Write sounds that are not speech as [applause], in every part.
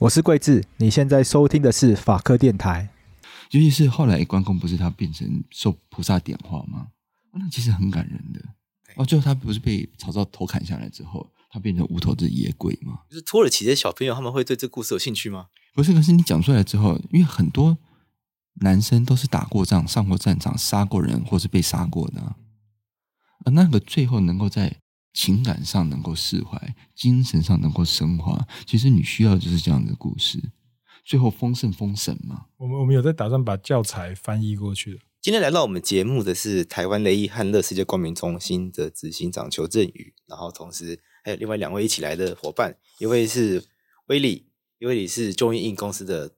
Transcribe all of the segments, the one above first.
我是桂智，你现在收听的是法科电台。尤其是后来关公不是他变成受菩萨点化吗？那其实很感人的。哦，最后他不是被曹操头砍下来之后，他变成无头的野鬼吗？就是土耳其的小朋友他们会对这故事有兴趣吗？不是，可是你讲出来之后，因为很多男生都是打过仗、上过战场、杀过人，或是被杀过的，而那个最后能够在。情感上能够释怀，精神上能够升华，其实你需要的就是这样的故事。最后丰盛丰神嘛。我们我们有在打算把教材翻译过去的。今天来到我们节目的是台湾雷伊汉乐世界光明中心的执行长邱振宇，然后同时还有另外两位一起来的伙伴，一位是威利，一位是 Join In 公司的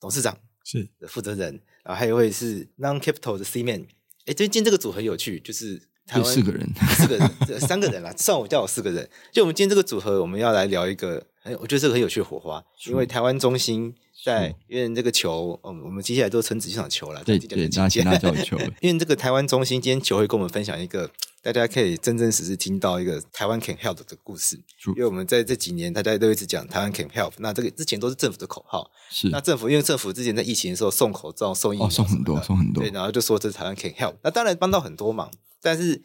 董事长，是的负责人，然后还有一位是 Non Capital 的 C Man。哎，最近这个组很有趣，就是。有四个人，四个人，这三个人啦，[laughs] 算我叫我四个人。就我们今天这个组合，我们要来聊一个很，我觉得这个很有趣的火花。因为台湾中心在，因为这个球，嗯，我们接下来都称子上球了。对对，大家大家叫球。[laughs] 因为这个台湾中心今天球会跟我们分享一个，大家可以真真实实听到一个台湾 can help 的故事。因为我们在这几年，大家都一直讲台湾 can help，那这个之前都是政府的口号。是。那政府因为政府之前在疫情的时候送口罩、送疫苗，送很多，送很多。对，然后就说这是台湾 can help，那当然帮到很多忙。但是，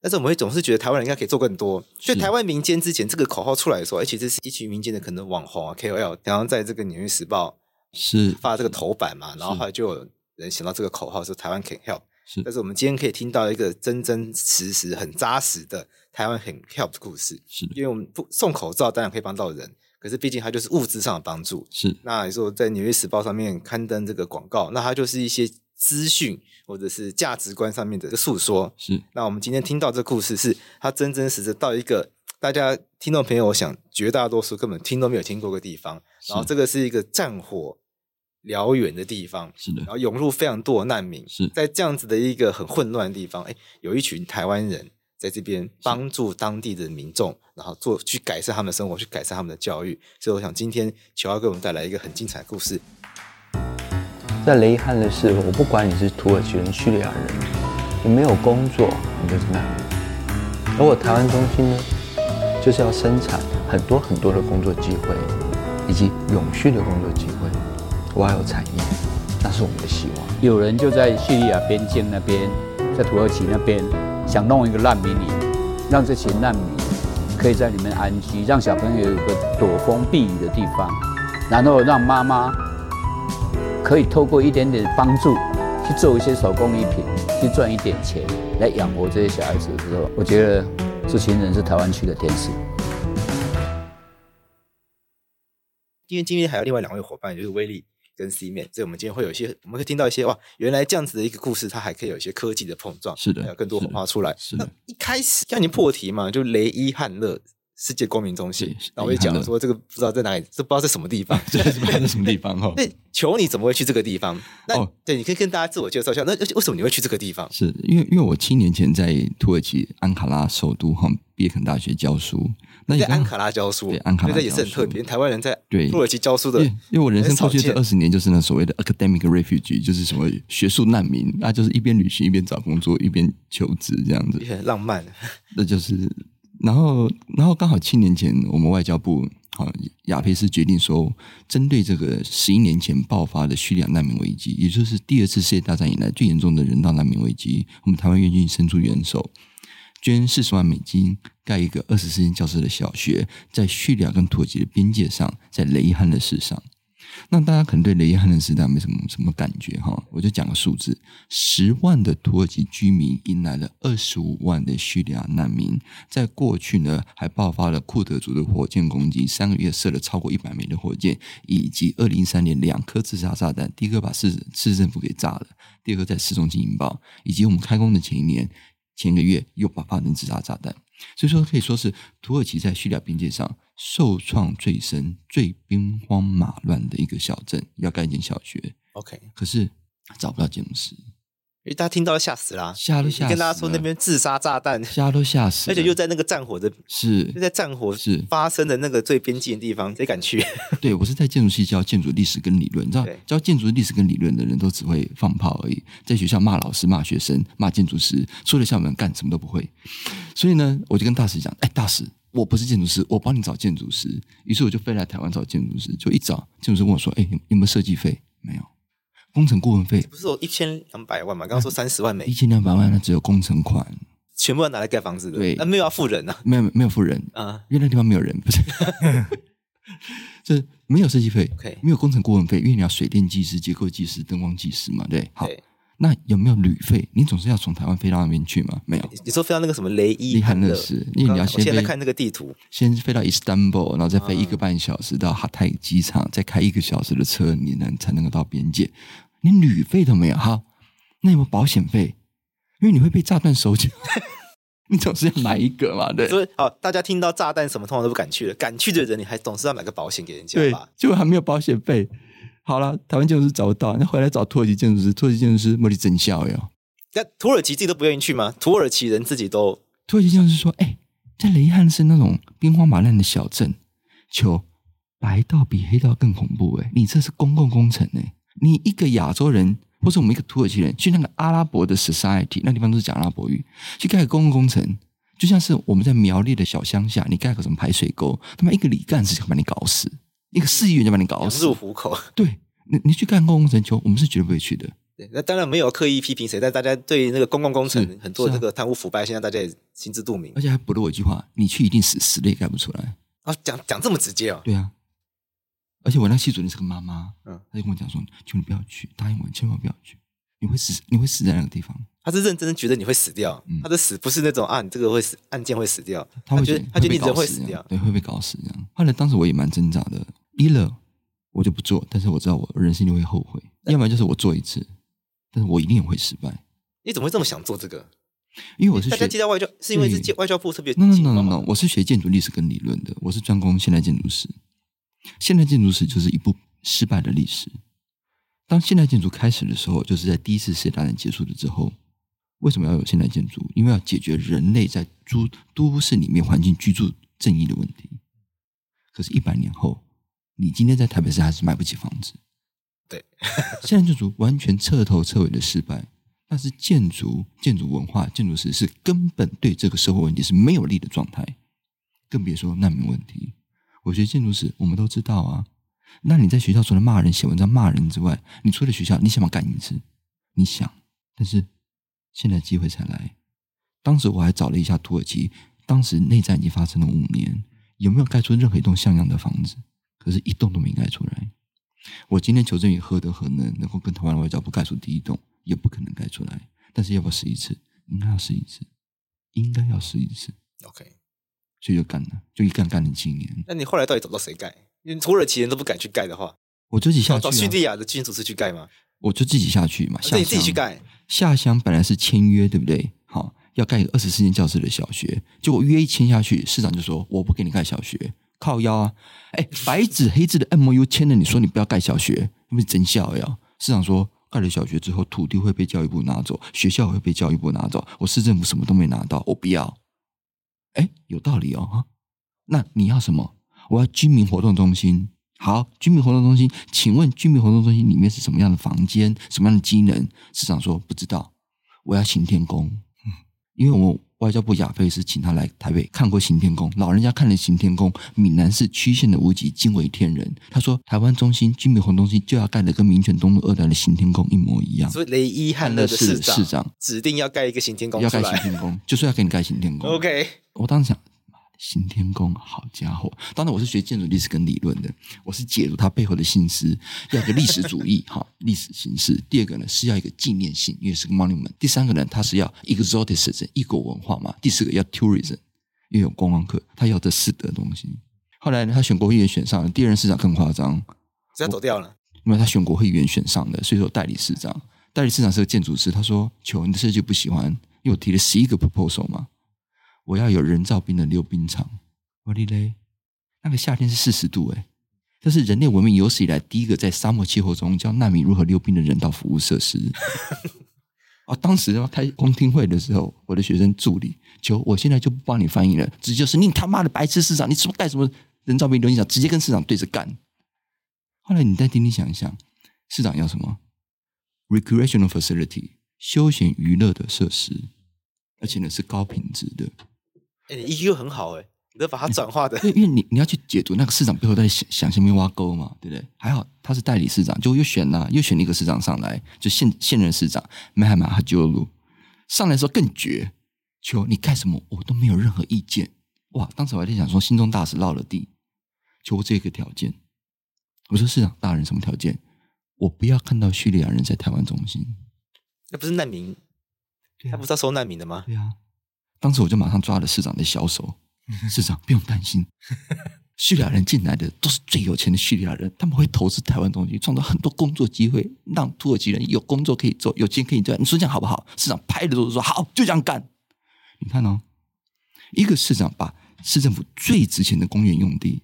但是我们会总是觉得台湾人应该可以做更多。所以台湾民间之前这个口号出来的时候，而且这是一群民间的可能网红啊 KOL，然后在这个《纽约时报》是发这个头版嘛，然后后来就有人想到这个口号是台湾 can help。是，但是我们今天可以听到一个真真实实、很扎实的台湾 can help 的故事。是，因为我们不送口罩当然可以帮到人，可是毕竟它就是物质上的帮助。是，那你说在《纽约时报》上面刊登这个广告，那它就是一些。资讯或者是价值观上面的诉说，是。那我们今天听到这故事，是它真真实实到一个大家听众朋友，我想绝大多数根本听都没有听过的地方。然后这个是一个战火燎原的地方，是的。然后涌入非常多的难民，是在这样子的一个很混乱的地方，哎，有一群台湾人在这边帮助当地的民众，然后做去改善他们的生活，去改善他们的教育。所以我想今天裘要给我们带来一个很精彩的故事。在雷伊汉勒市，我不管你是土耳其人、叙利亚人，你没有工作，你就是难民。而我台湾中心呢，就是要生产很多很多的工作机会，以及永续的工作机会。我还有产业，那是我们的希望。有人就在叙利亚边境那边，在土耳其那边，想弄一个难民营，让这些难民可以在里面安居，让小朋友有一个躲风避雨的地方，然后让妈妈。可以透过一点点帮助，去做一些手工艺品，去赚一点钱，来养活这些小孩子的时候，我觉得这群人是台湾区的天使。因为今天还有另外两位伙伴，就是威利跟 C 面，所以我们今天会有一些，我们会听到一些哇，原来这样子的一个故事，它还可以有一些科技的碰撞，是的，还有更多火花出来。是的，那一开始像你破题嘛，就雷伊汉勒。世界公民中心，然后我就讲说这个不知道在哪里，这不知道在什么地方，[laughs] 这是不知道在什么地方哈。[laughs] 那求你怎么会去这个地方？那、哦、对，你可以跟大家自我介绍一下。那为什么你会去这个地方？是因为因为我七年前在土耳其安卡拉首都哈别肯大学教书。那你在安卡拉教书，对安卡拉也是很特别。台湾人在对土耳其教书的，因为我人生过去这二十年就是那所谓的 academic refugee，就是什么学术难民，那就是一边旅行一边找工作一边求职这样子，也很浪漫。那就是。然后，然后刚好七年前，我们外交部好雅培斯决定说，针对这个十一年前爆发的叙利亚难民危机，也就是第二次世界大战以来最严重的人道难民危机，我们台湾愿意伸出援手，捐四十万美金盖一个二十四间教室的小学，在叙利亚跟土耳其的边界上，在雷伊汉的市上。那大家可能对雷伊汉勒时代没什么什么感觉哈，我就讲个数字：十万的土耳其居民迎来了二十五万的叙利亚难民。在过去呢，还爆发了库德族的火箭攻击，三个月射了超过一百枚的火箭，以及二零一三年两颗自杀炸弹，第一个把市市政府给炸了，第二个在市中心引爆，以及我们开工的前一年前个月又爆发成自杀炸弹。所以说，可以说是土耳其在叙利亚边界上受创最深、最兵荒马乱的一个小镇，要盖一间小学。OK，可是找不到建筑师。因为大家听到吓死了，吓都吓死了。跟大家说那边自杀炸弹，吓都吓死了。而且又在那个战火的，是就在战火是发生的那个最边境的地方，谁敢去？[laughs] 对，我是在建筑系教建筑历史跟理论，你知道，教建筑历史跟理论的人都只会放炮而已，在学校骂老师、骂学生、骂建筑师，出了校门干什么都不会。所以呢，我就跟大使讲：“哎，大使，我不是建筑师，我帮你找建筑师。于是我就飞来台湾找建筑师，就一找建筑师问我说：“哎，有有没有设计费？没有，工程顾问费不是说一千两百万嘛？刚刚说三十万美，一千两百万那只有工程款，全部要拿来盖房子的。对，那没有要付人啊？没有没有付人啊，因为那地方没有人，不是，[laughs] 就是没有设计费，okay. 没有工程顾问费，因为你要水电技师、结构技师、灯光技师嘛，对，好。对”那有没有旅费？你总是要从台湾飞到那边去吗？没有。你说飞到那个什么雷伊汉勒斯，因为你要先现在看那个地图，先飞到伊斯坦布尔，然后再飞一个半小时到哈泰机场，再开一个小时的车，你能才能够到边界。你旅费都没有，好，那有没有保险费？因为你会被炸弹手脚，[laughs] 你总是要买一个嘛，对。所以，好，大家听到炸弹什么，通常都不敢去了。敢去的人，你还总是要买个保险给人家吧？对，结果还没有保险费。好了，台湾建筑师找不到，那回来找土耳其建筑师，土耳其建筑师没得真笑哟。那土耳其自己都不愿意去吗？土耳其人自己都，土耳其建筑师说：“哎、欸，在雷汉是那种兵荒马乱的小镇，求白道比黑道更恐怖哎！你这是公共工程哎！你一个亚洲人，或者我们一个土耳其人，去那个阿拉伯的 society，那地方都是讲阿拉伯语，去盖个公共工程，就像是我们在苗栗的小乡下，你盖个什么排水沟，他妈一个李干事想把你搞死。”一个市议员就把你搞死，入虎口。[laughs] 对，你你去干公共工程，我们是绝对不会去的。对，那当然没有刻意批评谁，但大家对那个公共工程很多这个贪污腐败，现在大家也心知肚明。而且还补了我一句话：你去一定死，死了也干不出来。啊，讲讲这么直接哦。对啊。而且我那系主任是个妈妈，嗯，他就跟我讲说：“求你不要去，答应我，千万不要去，你会死，你会死在那个地方。”他是认真的觉得你会死掉，嗯、他的死不是那种啊，你这个会死，案件会死掉，他会觉得他觉得你人会死掉，对，会被搞死这样。后来当时我也蛮挣扎的，一了。我就不做，但是我知道我人生一定会后悔。要不然就是我做一次，但是我一定也会失败。你怎么会这么想做这个？因为我是学大家接到外交，是因为是外交部特别。No no no no no，我是学建筑历史跟理论的，我是专攻现代建筑史。现代建筑史就是一部失败的历史。当现代建筑开始的时候，就是在第一次世界大战结束了之后。为什么要有现代建筑？因为要解决人类在都都市里面环境居住正义的问题。可是，一百年后。你今天在台北市还是买不起房子，对，[laughs] 现在建筑完全彻头彻尾的失败。但是建筑、建筑文化、建筑师是根本对这个社会问题是没有利的状态，更别说难民问题。我觉得建筑史，我们都知道啊。那你在学校除了骂人、写文章骂人之外，你出了学校，你想不想干一次？你想，但是现在机会才来。当时我还找了一下土耳其，当时内战已经发生了五年，有没有盖出任何一栋像样的房子？可是，一栋都没盖出来。我今天求证于何德何能，能够跟台湾外交部盖出第一栋，也不可能盖出来。但是，要不要试一次？应该要试一次，应该要试一次。OK，所以就干了，就一干干了七年。那你后来到底找到谁盖？因为土耳其人都不敢去盖的话，我就自己下去、啊。找叙利亚的建筑师去盖吗？我就自己下去嘛。那、啊、你自己去盖？下乡本来是签约，对不对？好，要盖一个二十四间教室的小学，结果约一签下去，市长就说：“我不给你盖小学。”靠腰啊！哎，白纸黑字的 MOU 签了，你说你不要盖小学，那不是真笑呀？市长说盖了小学之后，土地会被教育部拿走，学校会被教育部拿走，我市政府什么都没拿到，我不要。哎，有道理哦。那你要什么？我要居民活动中心。好，居民活动中心，请问居民活动中心里面是什么样的房间，什么样的机能？市长说不知道。我要行天宫，因为我。外交部亚非是请他来台北看过行天宫，老人家看了行天宫，闽南市区县的屋脊惊为天人。他说，台湾中心居民活动中心就要盖的跟民权东路二段的行天宫一模一样。所以雷伊汉勒的市，市长指定要盖一个行天宫，要盖行天宫，就是要给你盖行天宫。OK，我当时想。行天宫，好家伙！当然，我是学建筑历史跟理论的，我是解读它背后的心思，要一个历史主义，[laughs] 哈，历史形式。第二个呢，是要一个纪念性，因为是个 monument。第三个呢，它是要 exoticism，异国文化嘛。第四个要 tourism，又有观光客，他要这四德东西。后来呢，他选国会议员选上了，第二任市长更夸张，直接走掉了。因为他选国会议员选上的，所以说代理市长，代理市长是个建筑师，他说：“求你的设计不喜欢，因为我提了十一个 proposal 嘛。”我要有人造冰的溜冰场，我的嘞，那个夏天是四十度诶，这是人类文明有史以来第一个在沙漠气候中教难民如何溜冰的人道服务设施。啊，[laughs] 当时开公听会的时候，我的学生助理求我现在就不帮你翻译了，直接就是你他妈的白痴市长，你什么带什么人造冰溜冰场，直接跟市长对着干。后来你再听听想一想，市长要什么？recreational facility 休闲娱乐的设施，而且呢是高品质的。哎，你 EQ 很好哎，你都把它转化的，因为你你要去解读那个市长背后在想想什么挖沟嘛，对不对？还好他是代理市长，就又选了又选了一个市长上来，就现现任市长麦海马哈吉上来的时候更绝，求你干什么我都没有任何意见。哇！当时我还在想说，心中大石落了地，求这个条件。我说市长大人什么条件？我不要看到叙利亚人在台湾中心，那不是难民？他不是要收难民的吗？对啊。当时我就马上抓了市长的小手，市长不用担心，[laughs] 叙利亚人进来的都是最有钱的叙利亚人，他们会投资台湾东西，创造很多工作机会，让土耳其人有工作可以做，有钱可以赚。你说这样好不好？市长拍着桌子说好，就这样干。你看哦，一个市长把市政府最值钱的公园用地。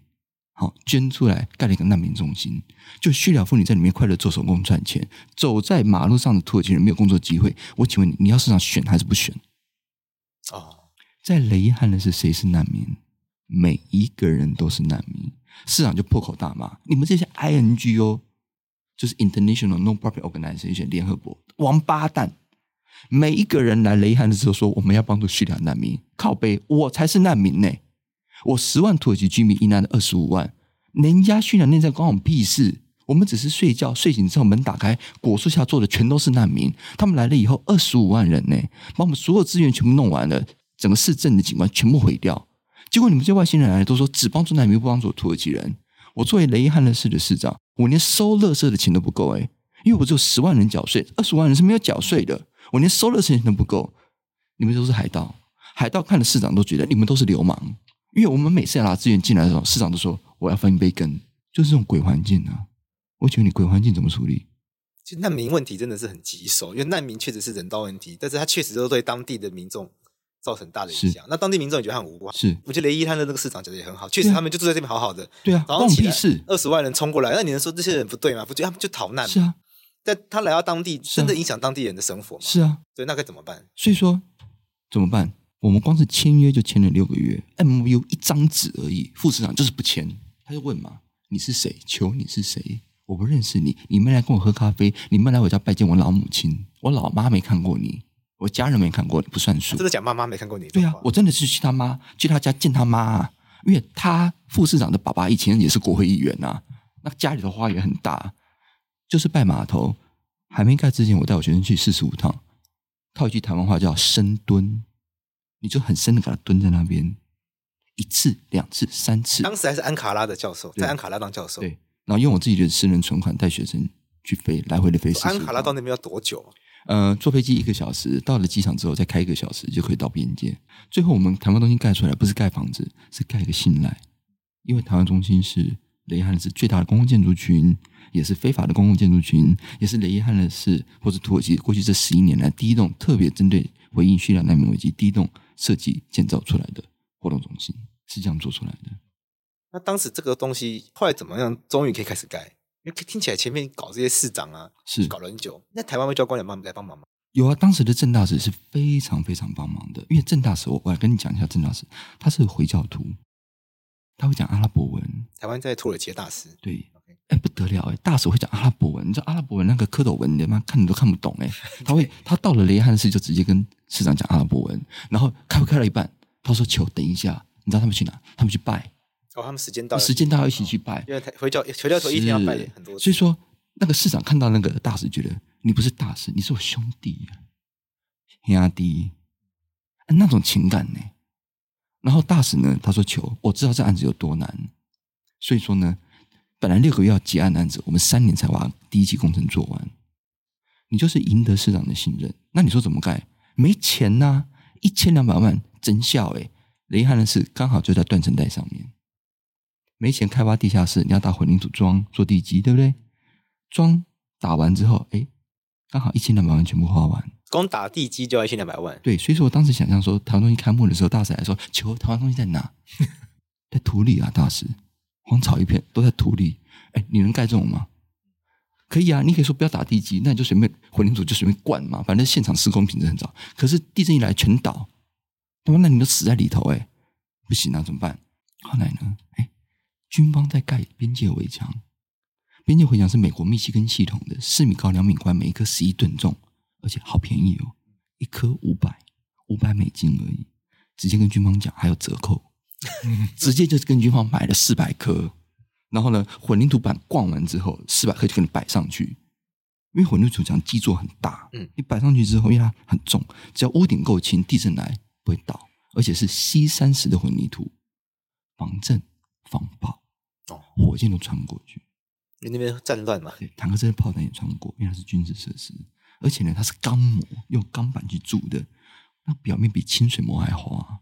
好，捐出来盖了一个难民中心，就叙利亚妇女在里面快乐做手工赚钱，走在马路上的土耳其人没有工作机会。我请问你，你要市长选还是不选？哦，在雷汉的是谁是难民？每一个人都是难民。市长就破口大骂：你们这些 INGO，就是 International No Profit Organization 联合国王八蛋！每一个人来雷汉的时候说我们要帮助叙利亚难民，靠背，我才是难民呢。我十万土耳其居民遇难的二十五万，人家叙利亚内战关我屁事？我们只是睡觉，睡醒之后门打开，果树下坐的全都是难民。他们来了以后，二十五万人呢，把我们所有资源全部弄完了，整个市政的景观全部毁掉。结果你们这些外星人来了，都说只帮助难民，不帮助土耳其人。我作为雷汉勒市的市长，我连收垃圾的钱都不够诶，因为我只有十万人缴税，二十万人是没有缴税的，我连收垃圾钱都不够。你们都是海盗，海盗看了市长都觉得你们都是流氓。因为我们每次要拿资源进来的时候，市长都说我要分一杯羹，就是这种鬼环境啊！我觉得你鬼环境怎么处理？其实难民问题真的是很棘手，因为难民确实是人道问题，但是他确实都对当地的民众造成大的影响。那当地民众也觉得很无辜。是，我觉得雷伊他的那个市长讲的也很好，确实他们就住在这边好好的。对啊，然后起来二十万人冲过来，那你能说这些人不对吗？不对，他们就逃难。是啊，但他来到当地，真的影响当地人的生活吗？是啊，对，那该怎么办？所以说怎么办？我们光是签约就签了六个月，MOU 一张纸而已。副市长就是不签，他就问嘛：“你是谁？求你是谁？我不认识你，你没来跟我喝咖啡，你没来我家拜见我老母亲，我老妈没看过你，我家人没看过你，不算数。”真的讲妈妈没看过你？对啊，我真的是去他妈去他家见他妈啊，因为他副市长的爸爸以前也是国会议员呐、啊，那家里的花园很大，就是拜码头还没盖之前，我带我学生去四十五趟，套一句台湾话叫深蹲。你就很深的给他蹲在那边，一次、两次、三次。当时还是安卡拉的教授，在安卡拉当教授。对，然后用我自己的私人存款带学生去飞，来回的飞。安卡拉到那边要多久？呃，坐飞机一个小时，到了机场之后再开一个小时就可以到边界。最后我们台湾中心盖出来，不是盖房子，是盖一个信赖，因为台湾中心是雷汉是最大的公共建筑群，也是非法的公共建筑群，也是雷伊汉勒市或者土耳其过去这十一年来第一栋特别针对回应叙利亚难民危机第一栋设计建造出来的活动中心，是这样做出来的。那当时这个东西后来怎么样？终于可以开始盖？因为听起来前面搞这些市长啊，是搞了很久。那台湾外交官有帮来帮忙吗？有啊，当时的郑大使是非常非常帮忙的。因为郑大使，我我来跟你讲一下，郑大使他是回教徒，他会讲阿拉伯文。台湾在土耳其的大使，对。哎，不得了哎！大使会讲阿拉伯文，你知道阿拉伯文那个蝌蚪文，你他妈看你都看不懂哎。[laughs] 他会，他到了雷汉市就直接跟市长讲阿拉伯文，然后开会开了一半，他说：“求等一下，你知道他们去哪？他们去拜。哦，他们时间到，时间到要一起去拜。因为回教回教徒一定要拜很多。所以说，那个市长看到那个大使，觉得你不是大使，你是我兄弟啊，兄弟，那种情感呢。然后大使呢，他说：“求，我知道这案子有多难，所以说呢。”本来六个月要结案的案子，我们三年才把第一期工程做完。你就是赢得市长的信任，那你说怎么盖？没钱呐、啊，一千两百万真笑诶。雷汉的事刚好就在断层带上面，没钱开挖地下室，你要打混凝土桩做地基，对不对？桩打完之后，哎，刚好一千两百万全部花完，光打地基就要一千两百万。对，所以说我当时想象说，台湾东西开幕的时候，大使来说：“求台湾东西在哪？[laughs] 在土里啊，大使。”荒草一片，都在土里。哎，你能盖这种吗？可以啊，你可以说不要打地基，那你就随便混凝土就随便灌嘛，反正现场施工品质很糟。可是地震一来全倒，他说那你都死在里头哎，不行啊，怎么办？后来呢？哎，军方在盖边界围墙，边界围墙是美国密西根系统的，四米高两米宽，每一颗十一吨重，而且好便宜哦，一颗五百五百美金而已，直接跟军方讲还有折扣。[laughs] 直接就是跟军方买了四百颗，然后呢，混凝土板灌完之后，四百颗就给你摆上去。因为混凝土墙基座很大，嗯，你摆上去之后，因为它很重，只要屋顶够轻，地震来不会倒，而且是 C 三十的混凝土，防震防爆，哦，火箭都穿不过去。因为那边战乱嘛，对，坦克车的炮弹也穿不过，因为它是军事设施，而且呢，它是钢模，用钢板去铸的，那表面比清水模还滑。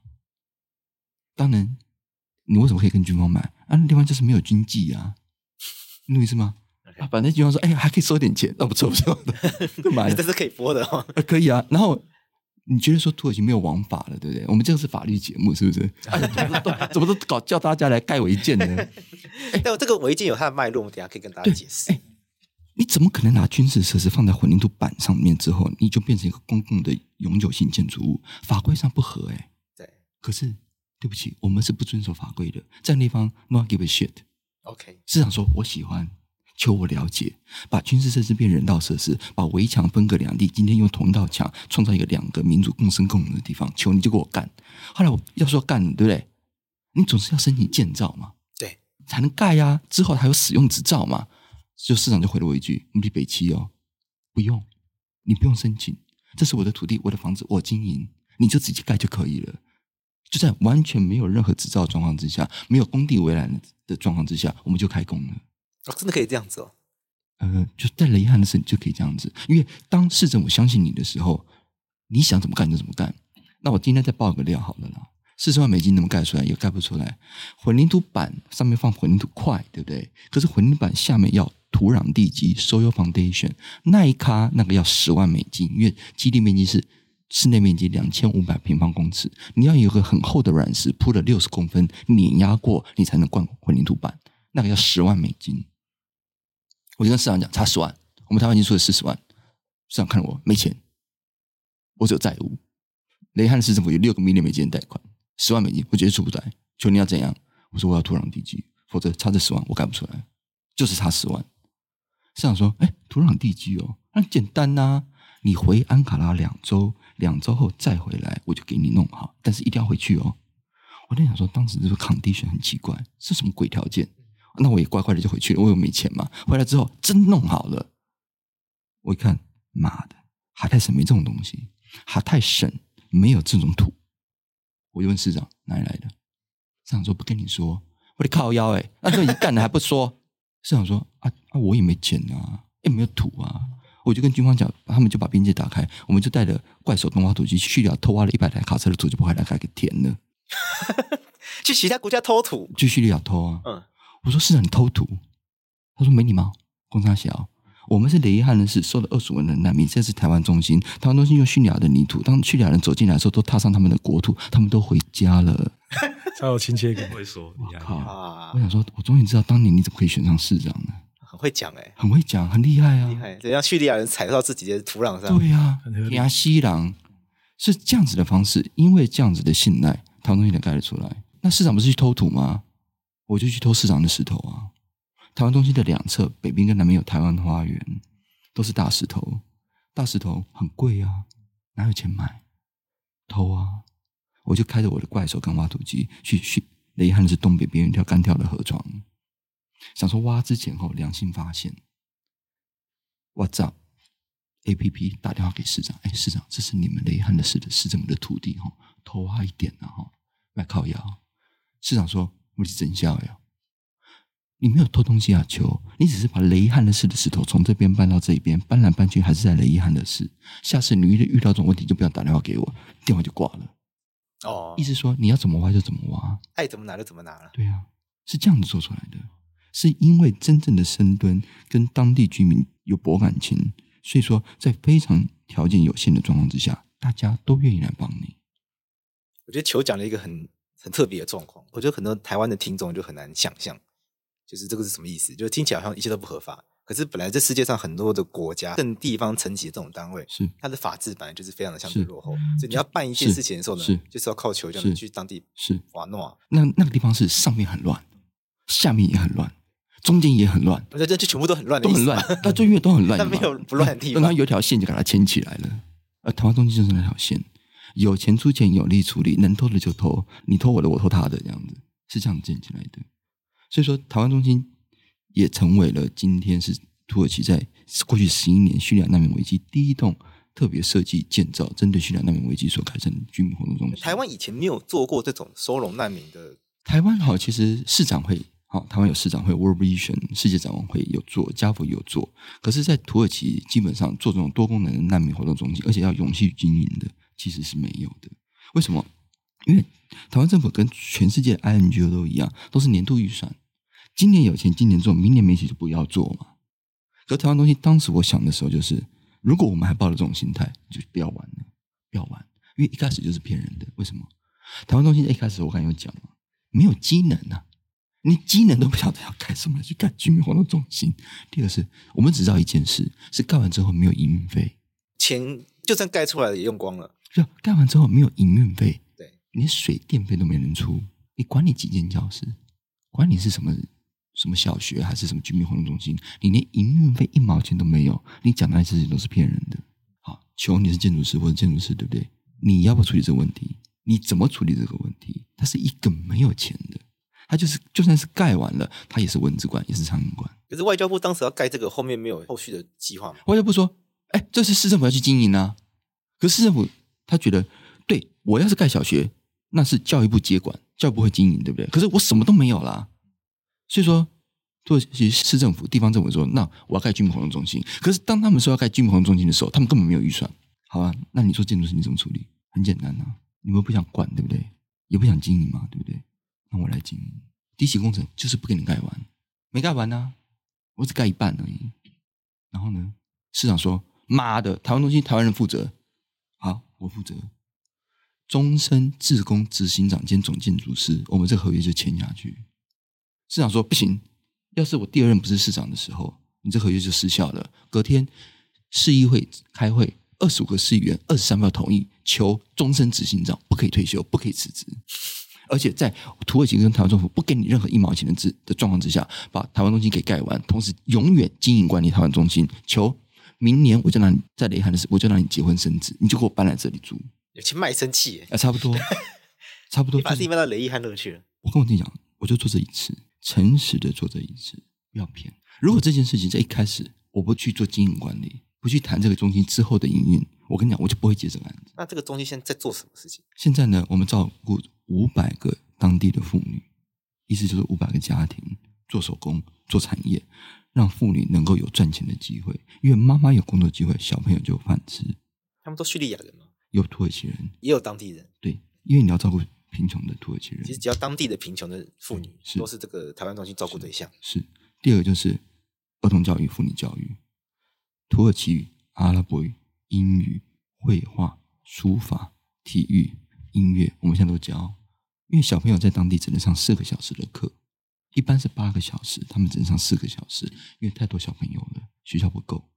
当然，你为什么可以跟军方买？啊，那地方就是没有军纪啊，你懂意思吗？啊，反正军方说，哎呀，还可以收点钱，那不错不错的，买 [laughs] 这是可以播的哦，啊，可以啊。然后你觉得说土耳其没有王法了，对不对？我们这个是法律节目，是不是？[laughs] 哎，怎么都搞叫大家来盖违建呢？[laughs] 哎，这个违建有它的脉络，我们等下可以跟大家解释。你怎么可能拿军事设施放在混凝土板上面之后，你就变成一个公共的永久性建筑物？法规上不合哎。对，可是对不起，我们是不遵守法规的，在那地方 not give a shit。OK，市长说我喜欢。求我了解，把军事设施变人道设施，把围墙分隔两地。今天用同一道墙创造一个两个民族共生共荣的地方，求你就给我干。后来我要说干，对不对？你总是要申请建造嘛，对，才能盖呀。之后还有使用执照嘛。就市长就回了我一句：“你比北七哦，不用，你不用申请，这是我的土地，我的房子，我经营，你就直接盖就可以了。就在完全没有任何执照状况之下，没有工地围栏的状况之下，我们就开工了。”哦，真的可以这样子哦。呃，就在雷汉的时候，你就可以这样子。因为当市政府相信你的时候，你想怎么干就怎么干。那我今天再爆个料好了啦，四十万美金能盖出来也盖不出来。混凝土板上面放混凝土块，对不对？可是混凝土板下面要土壤地基 （soil foundation），那一咖那个要十万美金，因为基地面积是室内面积两千五百平方公尺，你要有个很厚的软石铺了六十公分，碾压过，你才能灌混凝土板，那个要十万美金。我就跟市长讲，差十万，我们台湾已经出了四十万。市长看了我没钱，我只有债务。雷汉市政府有六个 million 美金贷款，十万美金我绝对出不来。求你要怎样？我说我要土壤地基，否则差这十万我盖不出来，就是差十万。市长说：“哎，土壤地基哦，那很简单呐、你回安卡拉两周，两周后再回来，我就给你弄好，但是一定要回去哦。”我在想说，当时这个 condition 很奇怪，是什么鬼条件？那我也乖乖的就回去了，我又没钱嘛。回来之后真弄好了，我一看，妈的，哈泰省没这种东西，哈泰省没有这种土。我就问市长哪里来的，市长说不跟你说，我得靠腰哎，那说你干了还不说？市长说啊啊，我也没钱啊，也没有土啊。我就跟军方讲，他们就把边界打开，我们就带着怪手动挖土机去叙利亚偷挖了一百台卡车的土，就把海南海给填了。[laughs] 去其他国家偷土？去叙利亚偷啊？嗯。我说市长，你偷土？他说没礼貌。公差小，我们是雷伊汉人，是收了二十万的难民，这是台湾中心。台湾中心用叙利亚的泥土，当叙利亚人走进来的时候，都踏上他们的国土，他们都回家了。[laughs] 超有亲切感，会说。我靠！我想说，我终于知道当年你怎么可以选上市长了。很会讲哎、欸，很会讲，很厉害啊！厉害，让叙利亚人踩到自己的土壤上。对呀、啊，亚西郎是这样子的方式，因为这样子的信赖，台湾中心才盖得出来。那市长不是去偷土吗？我就去偷市长的石头啊！台湾中心的两侧，北边跟南边有台湾花园，都是大石头，大石头很贵啊，哪有钱买？偷啊！我就开着我的怪手跟挖土机去去雷汉是东北边一条干跳的河床，想说挖之前后良心发现我操！A P P 打电话给市长，哎，市长，这是你们雷汉的市的市政府的土地哈，偷挖一点啊哈，来靠腰。市长说。我是真笑呀！你没有偷东西啊，球！你只是把雷汉的事的石头从这边搬到这边，搬来搬去还是在雷汉的事。下次你遇遇到这种问题，就不要打电话给我，电话就挂了。哦，意思说你要怎么挖就怎么挖，爱怎么拿就怎么拿了。对啊，是这样子做出来的，是因为真正的深蹲跟当地居民有薄感情，所以说在非常条件有限的状况之下，大家都愿意来帮你。我觉得球讲了一个很。很特别的状况，我觉得很多台湾的听众就很难想象，就是这个是什么意思？就听起来好像一切都不合法，可是本来这世界上很多的国家、更地方层级的这种单位，是。它的法制本来就是非常的相对落后，所以你要办一件事情的时候呢，是就是要靠球这样去当地是瓦。诺，那那个地方是上面很乱，下面也很乱，中间也很乱，这这就全部都很乱，都很乱，[laughs] 那中间都很乱，但没有不乱的地方，然后有一条线就把它牵起来了，呃，台湾中间就是那条线。有钱出钱，有力出力，能偷的就偷，你偷我的，我偷他的，这样子是这样建起来的。所以说，台湾中心也成为了今天是土耳其在过去十一年叙利亚难民危机第一栋特别设计建造，针对叙利亚难民危机所开展的居民活动中心。台湾以前没有做过这种收容难民的。台湾好，其实市长会。好，台湾有市长会 World Vision 世界展望会有做，家福有做，可是，在土耳其基本上做这种多功能的难民活动中心，而且要永续经营的，其实是没有的。为什么？因为台湾政府跟全世界的 INGO 都一样，都是年度预算，今年有钱，今年做，明年没钱就不要做嘛。可台湾中心当时我想的时候，就是如果我们还抱着这种心态，就不要玩了，不要玩，因为一开始就是骗人的。为什么？台湾中心一开始我刚有讲嘛，没有机能啊。你机能都不晓得要干什么，去干居民活动中心。第二是，我们只知道一件事：是盖完之后没有营运费，钱就算盖出来了也用光了。就盖完之后没有营运费，对，连水电费都没人出。你管你几间教室，管你是什么什么小学还是什么居民活动中心，你连营运费一毛钱都没有，你讲的那些事情都是骗人的。好，求你是建筑师或者建筑师，对不对？你要不要处理这个问题？你怎么处理这个问题？它是一个没有钱的。他就是，就算是盖完了，他也是文字馆，也是苍蝇馆。可是外交部当时要盖这个，后面没有后续的计划吗？外交部说：“哎，这是市政府要去经营啊。”可是市政府他觉得，对，我要是盖小学，那是教育部接管，教育部会经营，对不对？可是我什么都没有啦。所以说，做其市政府、地方政府说：“那我要盖居民活动中心。”可是当他们说要盖居民活动中心的时候，他们根本没有预算。好啊，那你说建筑师你怎么处理？很简单啊，你们不想管，对不对？也不想经营嘛，对不对？那我来经营，第一期工程就是不给你盖完，没盖完呢、我只盖一半而已。然后呢，市长说：“妈的，台湾中心台湾人负责，我负责，终身自工执行长兼总建筑师，我们这合约就签下去。”市长说：“不行，要是我第二任不是市长的时候，你这合约就失效了。”隔天市议会开会，二十五个市议员二十三票同意，求终身执行长不可以退休，不可以辞职。而且在土耳其跟台湾政府不给你任何一毛钱的资的状况之下，把台湾中心给盖完，同时永远经营管理台湾中心。求明年我就让你在雷汉的时候，我就让你结婚生子，你就给我搬来这里住。有钱卖身契耶，啊，差不多，[laughs] 差不多，把地搬到雷汉那去了。我跟我弟讲，我就做这一次，诚实的做这一次，不要骗。如果这件事情在一开始我不去做经营管理，不去谈这个中心之后的营运，我跟你讲，我就不会接这个案子。那这个中心现在在做什么事情？现在呢，我们照顾。五百个当地的妇女，意思就是五百个家庭做手工、做产业，让妇女能够有赚钱的机会。因为妈妈有工作机会，小朋友就有饭吃。他们都叙利亚人吗？有土耳其人，也有当地人。对，因为你要照顾贫穷的土耳其人。其实只要当地的贫穷的妇女，是都是这个台湾中心照顾对象。是，是。第二个就是儿童教育、妇女教育，土耳其语、阿拉伯语、英语、绘画、书法、体育。音乐我们现在都教，因为小朋友在当地只能上四个小时的课，一般是八个小时，他们只能上四个小时，因为太多小朋友了，学校不够，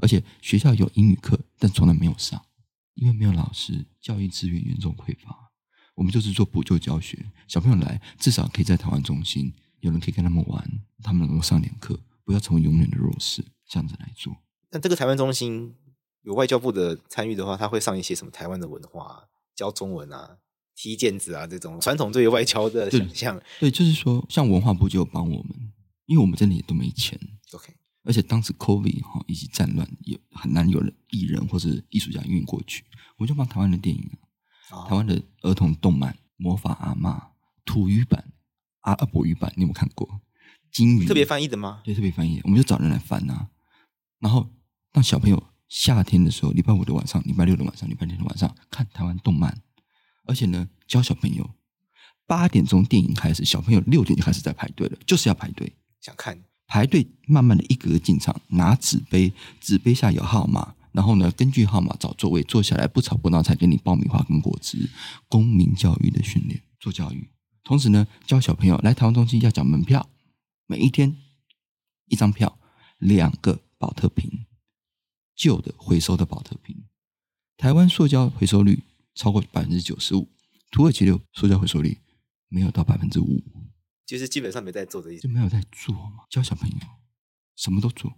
而且学校有英语课，但从来没有上，因为没有老师，教育资源严重匮乏。我们就是做补救教学，小朋友来至少可以在台湾中心，有人可以跟他们玩，他们能够上点课，不要成为永远的弱势，这样子来做。但这个台湾中心有外交部的参与的话，他会上一些什么台湾的文化？教中文啊，踢毽子啊，这种传统对于外交的想象，对，就是说，像文化部就有帮我们，因为我们真的也都没钱。OK，而且当时 COVID 哈以及战乱，也很难有人艺人或是艺术家运过去，我就帮台湾的电影啊，台湾的儿童动漫《魔法阿嬷》土语版、阿阿伯语版，你有没有看过？金鱼特别翻译的吗？对，特别翻译，我们就找人来翻啊，然后让小朋友。夏天的时候，礼拜五的晚上，礼拜六的晚上，礼拜天的晚上看台湾动漫，而且呢，教小朋友八点钟电影开始，小朋友六点就开始在排队了，就是要排队。想看，排队慢慢的一格格进场，拿纸杯，纸杯下有号码，然后呢，根据号码找座位坐下来，不吵不闹才给你爆米花跟果汁，公民教育的训练做教育，同时呢，教小朋友来台湾中心要缴门票，每一天一张票，两个保特瓶。旧的回收的保特瓶，台湾塑胶回收率超过百分之九十五，土耳其的塑胶回收率没有到百分之五，就是基本上没在做这些，就没有在做嘛。教小朋友什么都做，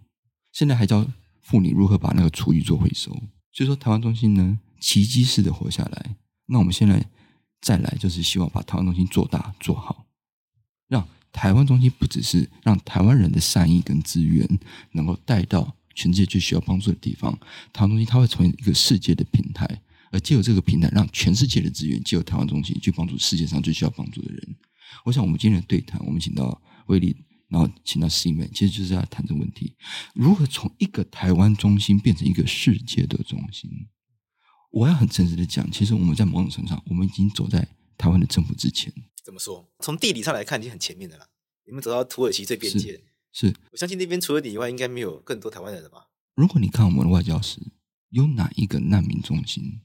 现在还教妇女如何把那个厨余做回收。所以说，台湾中心呢，奇迹式的活下来，那我们现在再来，就是希望把台湾中心做大做好，让台湾中心不只是让台湾人的善意跟资源能够带到全世界最需要帮助的地方，台湾中心它会成为一个世界的平台，而借由这个平台，让全世界的资源借由台湾中心去帮助世界上最需要帮助的人。我想，我们今天的对谈，我们请到威利，然后请到 Cman，其实就是要谈这个问题：如何从一个台湾中心变成一个世界的中心？我要很诚实的讲，其实我们在某种程度上，我们已经走在台湾的政府之前。怎么说？从地理上来看，已经很前面的了。你们走到土耳其最边界，是，我相信那边除了你以外，应该没有更多台湾人了吧？如果你看我们的外交史，有哪一个难民中心、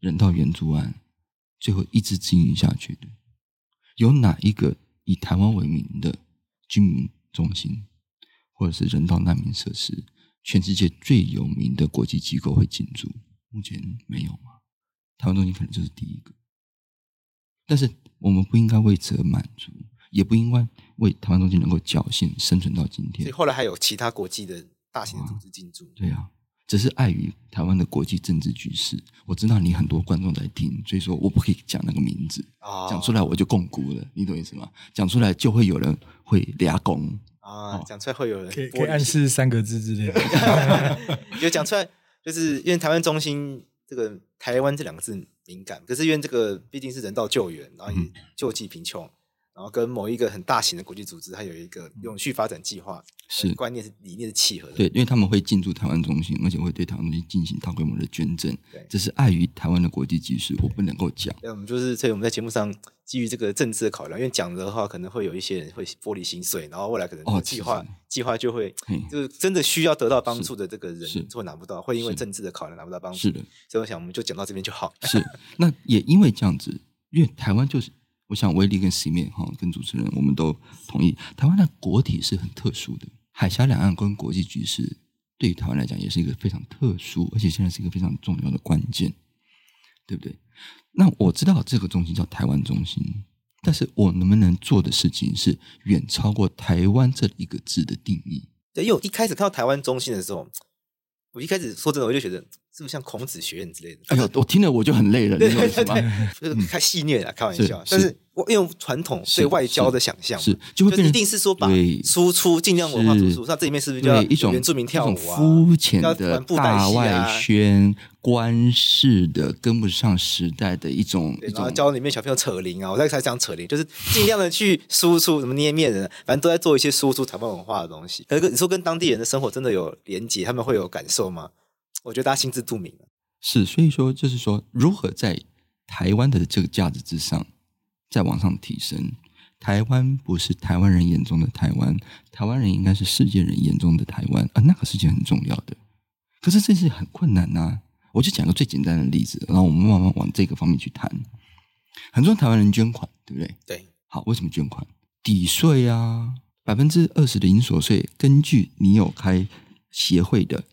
人道援助案，最后一直经营下去的？有哪一个以台湾为名的军民中心，或者是人道难民设施，全世界最有名的国际机构会进驻？目前没有吗？台湾中心可能就是第一个。但是我们不应该为此而满足，也不应该为台湾中心能够侥幸生存到今天。所以后来还有其他国际的大型的组织进驻。对啊。只是碍于台湾的国际政治局势，我知道你很多观众在听，所以说我不可以讲那个名字，讲、哦、出来我就摃龟了，你懂意思吗？讲出来就会有人会俩拱啊，讲、哦、出来会有人可以可以暗示三个字之类的，[laughs] 就讲出来就是因为台湾中心这个台湾这两个字敏感，可是因为这个毕竟是人道救援，然后也救济贫穷。嗯然后跟某一个很大型的国际组织，它有一个永续发展计划，是观念是理念是契合的。对，因为他们会进驻台湾中心，而且会对台湾中心进行大规模的捐赠。对，这是碍于台湾的国际局势，我不能够讲。那我们就是所以我们在节目上基于这个政治的考量，因为讲的话可能会有一些人会玻璃心碎，然后未来可能计划、哦、计划就会就是真的需要得到帮助的这个人就会拿不到，会因为政治的考量拿不到帮助。是的，所以我想我们就讲到这边就好。[laughs] 是，那也因为这样子，因为台湾就是。我想威利跟 Cman 哈跟主持人，我们都同意，台湾的国体是很特殊的，海峡两岸跟国际局势对于台湾来讲也是一个非常特殊，而且现在是一个非常重要的关键，对不对？那我知道这个中心叫台湾中心，但是我能不能做的事情是远超过台湾这一个字的定义？对，因为我一开始看到台湾中心的时候，我一开始说真的，我就觉得。是不是像孔子学院之类的？哎呦，我听了我就很累了，对对对，就是开戏谑了，开玩笑。但是我用传统对外交的想象，是就会一定是说把输出尽量文化输出。那这里面是不是叫一种原住民跳舞啊？肤浅的大外宣，官式的跟不上时代的一种。一种教里面小朋友扯铃啊，我在开始讲扯铃，就是尽量的去输出什么捏面人，反正都在做一些输出台湾文化的东西。可是你说跟当地人的生活真的有连结，他们会有感受吗？我觉得大家心知肚明了，是，所以说就是说，如何在台湾的这个价值之上再往上提升？台湾不是台湾人眼中的台湾，台湾人应该是世界人眼中的台湾，啊，那个是件很重要的。可是这是很困难呐、啊。我就讲个最简单的例子，然后我们慢慢往这个方面去谈。很多台湾人捐款，对不对？对。好，为什么捐款？抵税啊，百分之二十的营所税，根据你有开协会的。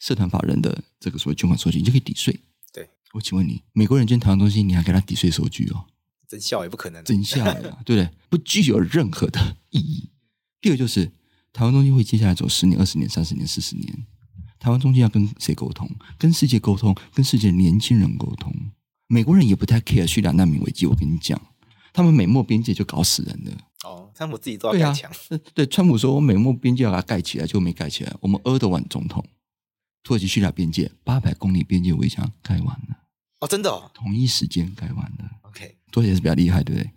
社团法人的这个所谓捐款收据，你就可以抵税。对，我请问你，美国人捐台湾东西，你还给他抵税收据哦？真笑也不可能，真笑呀，[laughs] 对不对？不具有任何的意义。第二就是，台湾中心会接下来走十年、二十年、三十年、四十年。台湾中心要跟谁沟通？跟世界沟通，跟世界年轻人沟通。美国人也不太 care 叙利亚难民危机。我跟你讲，他们美墨边界就搞死人了。哦，川普自己都要盖墙。对啊，对，川普说我美墨边界要把它盖起来，就没盖起来。我们厄德万总统。土耳其叙利亚边界八百公里边界围墙盖完了哦，真的哦，同一时间盖完了。OK，土耳其是比较厉害，对不对？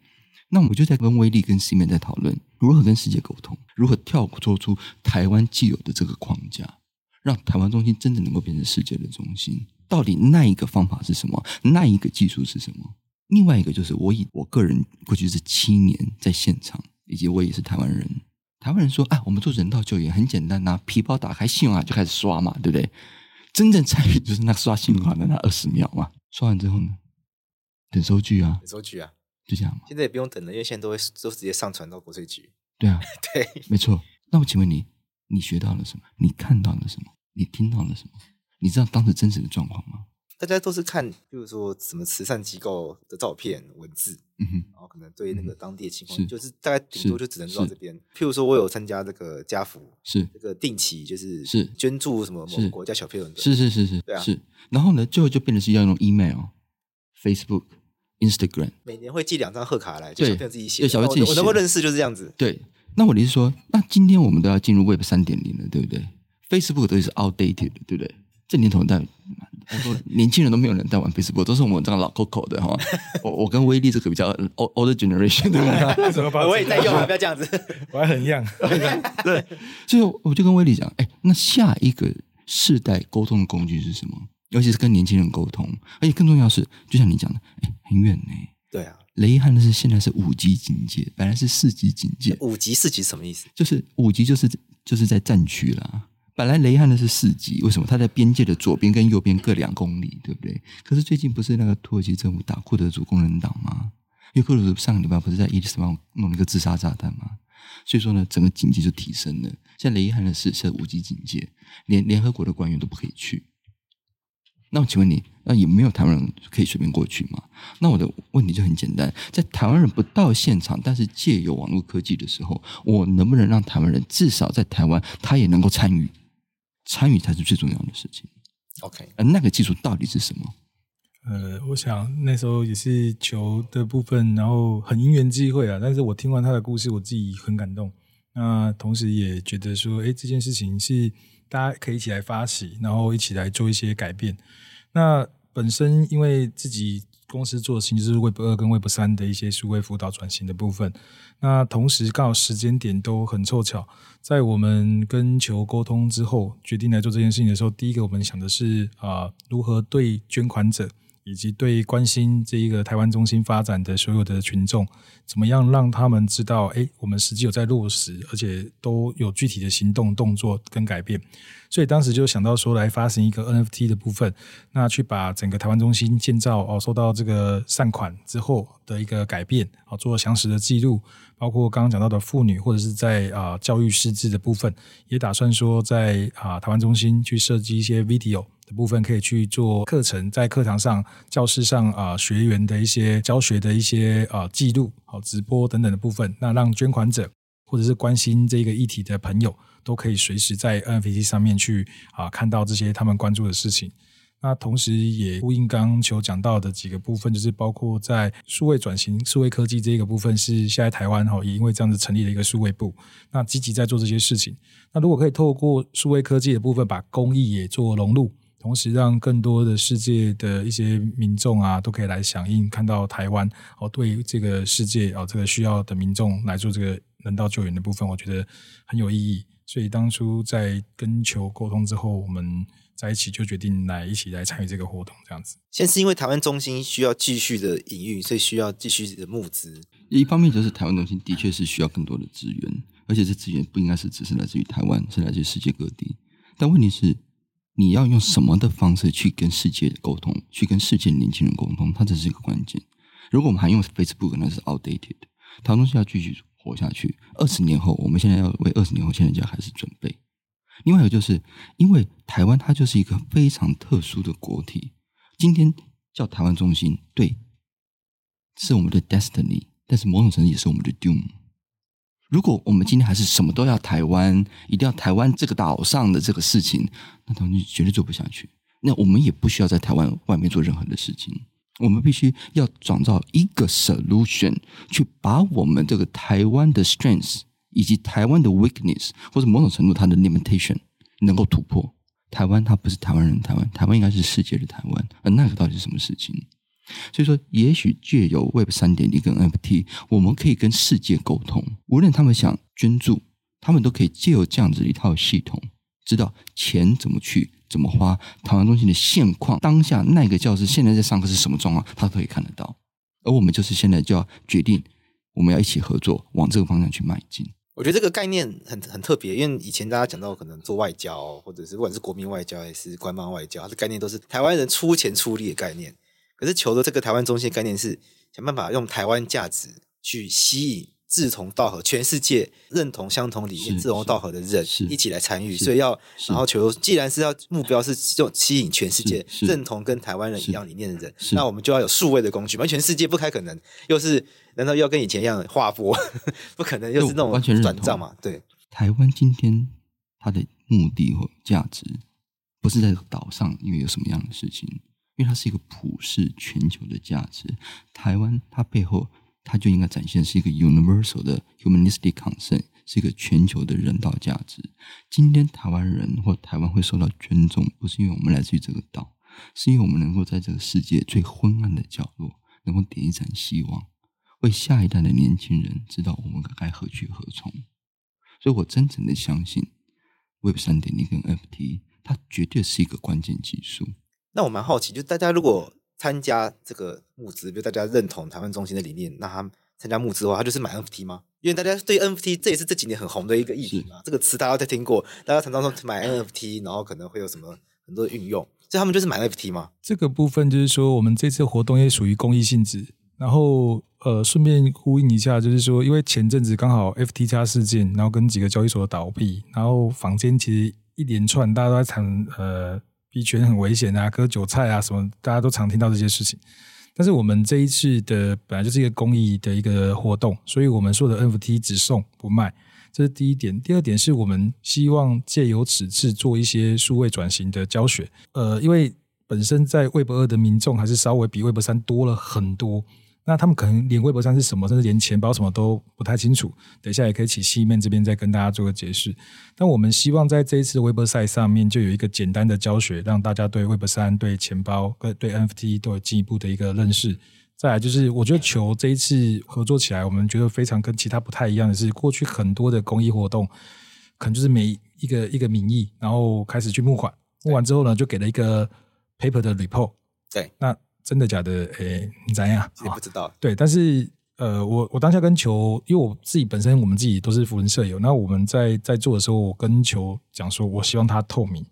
那我们就在跟威利跟 Cman 在讨论如何跟世界沟通，如何跳脱出台湾既有的这个框架，让台湾中心真的能够变成世界的中心。到底那一个方法是什么？那一个技术是什么？另外一个就是我以我个人过去这七年在现场，以及我也是台湾人。台湾人说：“啊，我们做人道救援很简单呐、啊，皮包打开，信用卡就开始刷嘛，对不对？真正参与就是那刷信用卡的那二十秒嘛。刷完之后呢，等收据啊，等收据啊，就这样嘛。现在也不用等了，因为现在都会都直接上传到国税局。对啊，[laughs] 对，没错。那我请问你，你学到了什么？你看到了什么？你听到了什么？你知道当时真实的状况吗？”大家都是看，比如说什么慈善机构的照片、文字，嗯，然后可能对那个当地的情况，是。就是大概顶多就只能做到这边。譬如说我有参加这个家福，是。这个定期就是是。捐助什么某个国家小朋友的，是是是是，对啊，是。然后呢，最后就变成是要用 email，Facebook、Instagram，每年会寄两张贺卡来，就小朋友自己写，小朋友自己写，我能够认识就是这样子。对，那我的意思说，那今天我们都要进入 Web 三点零了，对不对？Facebook 都是 outdated，对不对？这年头带，我说 [laughs] 年轻人都没有人在玩 Facebook，都是我们这样老 Coco 的哈。[laughs] 我我跟威力这个比较 old generation 对吧？怎么办？[laughs] 我也在用啊，不要这样子，我还很 young。对，所以我就跟威力讲，哎，那下一个世代沟通的工具是什么？尤其是跟年轻人沟通，而且更重要是，就像你讲的，哎，很远呢。对啊，雷汉的是现在是五级警戒，本来是四级警戒。五级、四级什么意思？就是五级就是就是在战区啦。本来雷汉的是四级，为什么？他在边界的左边跟右边各两公里，对不对？可是最近不是那个土耳其政府打库德族工人党吗？因为库德族上个礼拜不是在伊斯兰弄了一个自杀炸弹吗？所以说呢，整个警戒就提升了。现在雷汉的是是五级警戒，连联合国的官员都不可以去。那我请问你，那也没有台湾人可以随便过去吗？那我的问题就很简单，在台湾人不到现场，但是借由网络科技的时候，我能不能让台湾人至少在台湾，他也能够参与？参与才是最重要的事情。OK，而那个技术到底是什么？呃，我想那时候也是球的部分，然后很因缘际会啊。但是我听完他的故事，我自己很感动。那同时也觉得说，哎，这件事情是大家可以一起来发起，然后一起来做一些改变。那本身因为自己。公司做的其实是 Web 二跟 Web 三的一些数位辅导转型的部分。那同时刚好时间点都很凑巧，在我们跟球沟通之后，决定来做这件事情的时候，第一个我们想的是啊、如何对捐款者。以及对关心这一个台湾中心发展的所有的群众，怎么样让他们知道，哎，我们实际有在落实，而且都有具体的行动动作跟改变。所以当时就想到说，来发行一个 NFT 的部分，那去把整个台湾中心建造哦，收到这个善款之后的一个改变，好做详实的记录，包括刚刚讲到的妇女或者是在啊教育师资的部分，也打算说在啊台湾中心去设计一些 video。的部分可以去做课程，在课堂上、教室上啊、学员的一些教学的一些啊、记录、好直播等等的部分，那让捐款者或者是关心这个议题的朋友，都可以随时在 NFT 上面去啊、看到这些他们关注的事情。那同时也呼应刚刚球讲到的几个部分，就是包括在数位转型、数位科技这个部分，是现在台湾哈也因为这样子成立了一个数位部，那积极在做这些事情。那如果可以透过数位科技的部分，把公益也做融入。同时，让更多的世界的一些民众啊，都可以来响应，看到台湾哦，对这个世界哦，这个需要的民众来做这个人道救援的部分，我觉得很有意义。所以当初在跟球沟通之后，我们在一起就决定来一起来参与这个活动，这样子。先是因为台湾中心需要继续的营运，所以需要继续的募资。一方面就是台湾中心的确是需要更多的资源，而且这资源不应该是只是来自于台湾，是来自于世界各地。但问题是。你要用什么的方式去跟世界沟通，去跟世界年轻人沟通，它这是一个关键。如果我们还用 Facebook，那是 outdated。台湾中心要继续活下去，二十年后，我们现在要为二十年后现在就开始准备。另外一个就是，因为台湾它就是一个非常特殊的国体，今天叫台湾中心，对，是我们的 destiny，但是某种程度也是我们的 doom。如果我们今天还是什么都要台湾，一定要台湾这个岛上的这个事情，那他们绝对做不下去。那我们也不需要在台湾外面做任何的事情，我们必须要创造一个 solution，去把我们这个台湾的 strength 以及台湾的 weakness 或者某种程度它的 limitation 能够突破。台湾它不是台湾人，台湾台湾应该是世界的台湾，而那个到底是什么事情？所以说，也许借由 Web 三点零跟 NFT，我们可以跟世界沟通。无论他们想捐助，他们都可以借由这样子一套系统，知道钱怎么去、怎么花，台湾中心的现况，当下那个教师现在在上课是什么状况，他都可以看得到。而我们就是现在就要决定，我们要一起合作，往这个方向去迈进。我觉得这个概念很很特别，因为以前大家讲到可能做外交，或者是不管是国民外交还是官方外交，它的概念都是台湾人出钱出力的概念。可是求的这个台湾中心概念是想办法用台湾价值去吸引志同道合、全世界认同相同理念、志同道合的人一起来参与，所以要然后求既然是要目标是这种吸引全世界认同跟台湾人一样理念的人，那我们就要有数位的工具，完全世界不开可能，又是难道要跟以前一样划拨？[laughs] 不可能，又是那种完全转账嘛？对，台湾今天它的目的或价值不是在岛上，因为有什么样的事情。因为它是一个普世全球的价值。台湾它背后，它就应该展现是一个 universal 的 humanistic concern，是一个全球的人道价值。今天台湾人或台湾会受到尊重，不是因为我们来自于这个岛，是因为我们能够在这个世界最昏暗的角落，能够点一盏希望，为下一代的年轻人知道我们该何去何从。所以我真诚的相信，Web 三点零跟 FT，它绝对是一个关键技术。那我蛮好奇，就大家如果参加这个募资，比如大家认同台湾中心的理念，那他参加募资的话，他就是买 NFT 吗？因为大家对 NFT 这也是这几年很红的一个议题嘛，这个词大家都听过，大家常常说买 NFT，然后可能会有什么很多的运用，所以他们就是买 NFT 吗？这个部分就是说，我们这次活动也属于公益性质，然后呃，顺便呼应一下，就是说，因为前阵子刚好 FTX 事件，然后跟几个交易所倒闭，然后房间其实一连串大家都在谈呃。币圈很危险啊，割韭菜啊，什么大家都常听到这些事情。但是我们这一次的本来就是一个公益的一个活动，所以我们说的 NFT 只送不卖，这是第一点。第二点是我们希望借由此次做一些数位转型的教学。呃，因为本身在 Web 二的民众还是稍微比 Web 三多了很多。那他们可能连 Web 三是什么，甚至连钱包什么都不太清楚。等一下也可以请西面这边再跟大家做个解释。但我们希望在这一次的 Web 赛上面就有一个简单的教学，让大家对 Web 三、对钱包、跟对 NFT 都有进一步的一个认识。再来就是，我觉得球这一次合作起来，我们觉得非常跟其他不太一样的是，过去很多的公益活动，可能就是每一个一个名义，然后开始去募款，募完之后呢，就给了一个 paper 的 report。对，那。真的假的？诶，你怎样？也不知道。对，但是呃，我我当下跟球，因为我自己本身我们自己都是福人舍友，那我们在在做的时候，我跟球讲说，我希望它透明，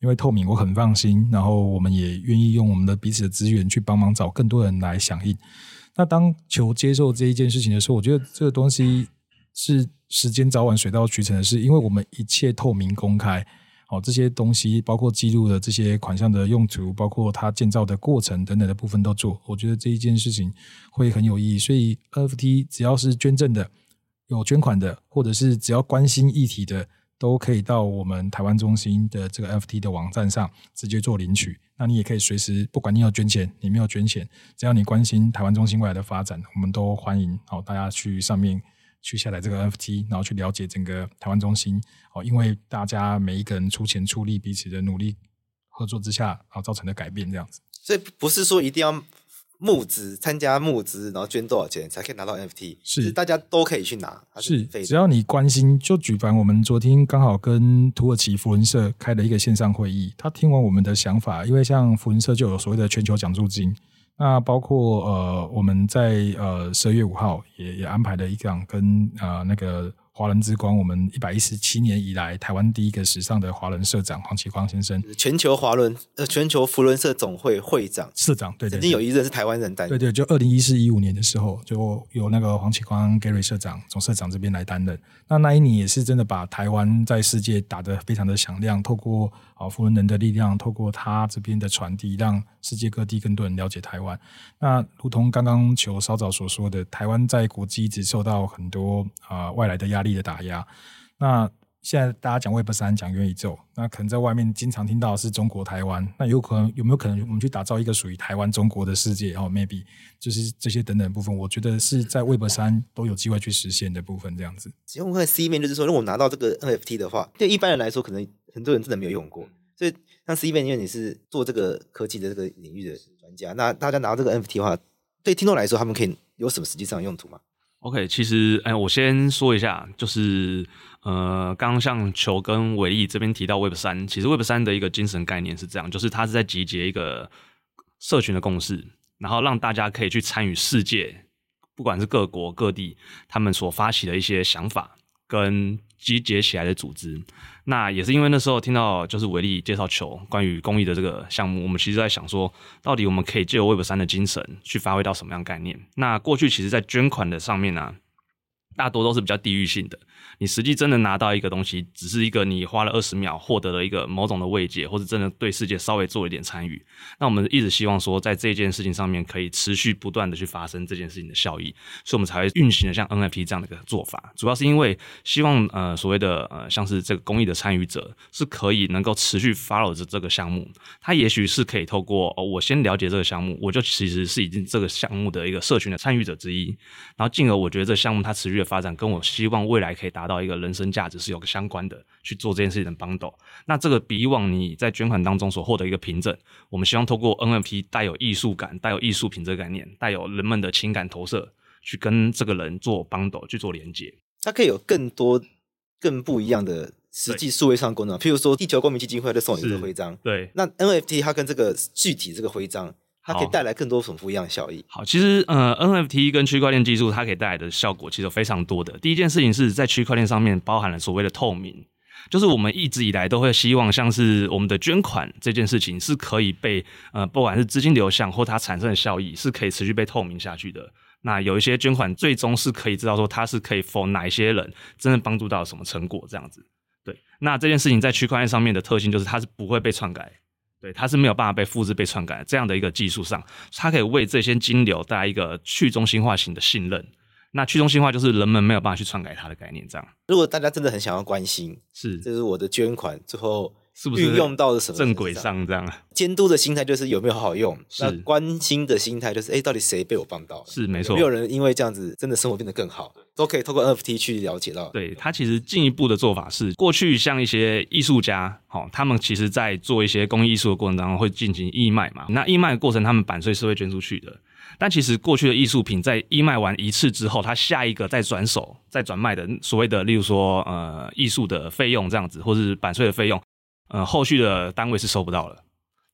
因为透明我很放心，然后我们也愿意用我们的彼此的资源去帮忙找更多人来响应。那当球接受这一件事情的时候，我觉得这个东西是时间早晚水到渠成的事，因为我们一切透明公开。哦，这些东西包括记录的这些款项的用途，包括它建造的过程等等的部分都做。我觉得这一件事情会很有意义。所以 NFT 只要是捐赠的、有捐款的，或者是只要关心议题的，都可以到我们台湾中心的这个 NFT 的网站上直接做领取。那你也可以随时，不管你有捐钱，你没有捐钱，只要你关心台湾中心未来的发展，我们都欢迎。好，大家去上面。去下载这个 NFT，然后去了解整个台湾中心哦，因为大家每一个人出钱出力，彼此的努力合作之下，然后造成的改变这样子。所以不是说一定要募资参加募资，然后捐多少钱才可以拿到 NFT，是，大家都可以去拿。是，是只要你关心，就举凡我们昨天刚好跟土耳其福伦社开了一个线上会议，他听完我们的想法，因为像福伦社就有所谓的全球奖助金。那包括呃，我们在呃十二月五号也也安排了一场跟呃那个。华人之光，我们一百一十七年以来台湾第一个时尚的华人社长黄启光先生，全球华伦呃全球福伦社总会会长社长，对，对，对，曾经有一任是台湾人担任，对，对对，就二零一四一五年的时候，就有那个黄启光 Gary 社长总社长这边来担任。那那一年也是真的把台湾在世界打得非常的响亮，透过啊扶轮人的力量，透过他这边的传递，让世界各地更多人了解台湾。那如同刚刚球稍早所说的，台湾在国际一直受到很多啊、外来的压力。的打压，那现在大家讲 Web 三，讲元宇宙，那可能在外面经常听到的是中国台湾，那有可能有没有可能我们去打造一个属于台湾中国的世界？哦，maybe 就是这些等等部分，我觉得是在 Web 三都有机会去实现的部分，这样子。其实我看 C 面就是说，如果拿到这个 NFT 的话，对一般人来说，可能很多人真的没有用过，所以像 C 面，因为你是做这个科技的这个领域的专家，那大家拿到这个 NFT 的话，对听众来说，他们可以有什么实际上的用途吗？OK，其实，哎，我先说一下，就是，呃，刚刚像球跟伟毅这边提到 Web 三，其实 Web 三的一个精神概念是这样，就是它是在集结一个社群的共识，然后让大家可以去参与世界，不管是各国各地他们所发起的一些想法跟集结起来的组织。那也是因为那时候听到就是伟力介绍球关于公益的这个项目，我们其实在想说，到底我们可以借由 Web 三的精神去发挥到什么样概念？那过去其实，在捐款的上面呢、啊，大多都是比较地域性的。你实际真的拿到一个东西，只是一个你花了二十秒获得了一个某种的慰藉，或者真的对世界稍微做一点参与。那我们一直希望说，在这件事情上面可以持续不断的去发生这件事情的效益，所以我们才会运行的像 NFT 这样的一个做法。主要是因为希望呃所谓的呃像是这个公益的参与者是可以能够持续 follow 着这个项目，他也许是可以透过哦我先了解这个项目，我就其实是已经这个项目的一个社群的参与者之一，然后进而我觉得这项目它持续的发展，跟我希望未来可以达到一个人生价值是有个相关的去做这件事情的 bundle。那这个比以往你在捐款当中所获得一个凭证，我们希望透过 NFT 带有艺术感、带有艺术品这个概念、带有人们的情感投射，去跟这个人做 bundle 去做连接。它可以有更多、更不一样的实际数位上的功能，譬如说地球公民基金会在送你一个徽章，对。那 NFT 它跟这个具体这个徽章。它可以带来更多种不一样的效益。好，其实呃，NFT 跟区块链技术它可以带来的效果其实有非常多的。第一件事情是在区块链上面包含了所谓的透明，就是我们一直以来都会希望像是我们的捐款这件事情是可以被呃，不管是资金流向或它产生的效益是可以持续被透明下去的。那有一些捐款最终是可以知道说它是可以 for 哪一些人真的帮助到什么成果这样子。对，那这件事情在区块链上面的特性就是它是不会被篡改。对，它是没有办法被复制、被篡改这样的一个技术上，它可以为这些金流带来一个去中心化型的信任。那去中心化就是人们没有办法去篡改它的概念。这样，如果大家真的很想要关心，是，这是我的捐款最后。是不是运用到了什么正轨上这样？监督的心态就是有没有好好用，那关心的心态就是哎、欸，到底谁被我帮到？是没错，没有人因为这样子真的生活变得更好，都可以透过 NFT 去了解到。对，他其实进一步的做法是，过去像一些艺术家，好，他们其实在做一些公益艺术的过程当中会进行义卖嘛。那义卖的过程，他们版税是会捐出去的。但其实过去的艺术品在义卖完一次之后，它下一个再转手再转卖的所谓的，例如说呃艺术的费用这样子，或是版税的费用。呃，后续的单位是收不到了，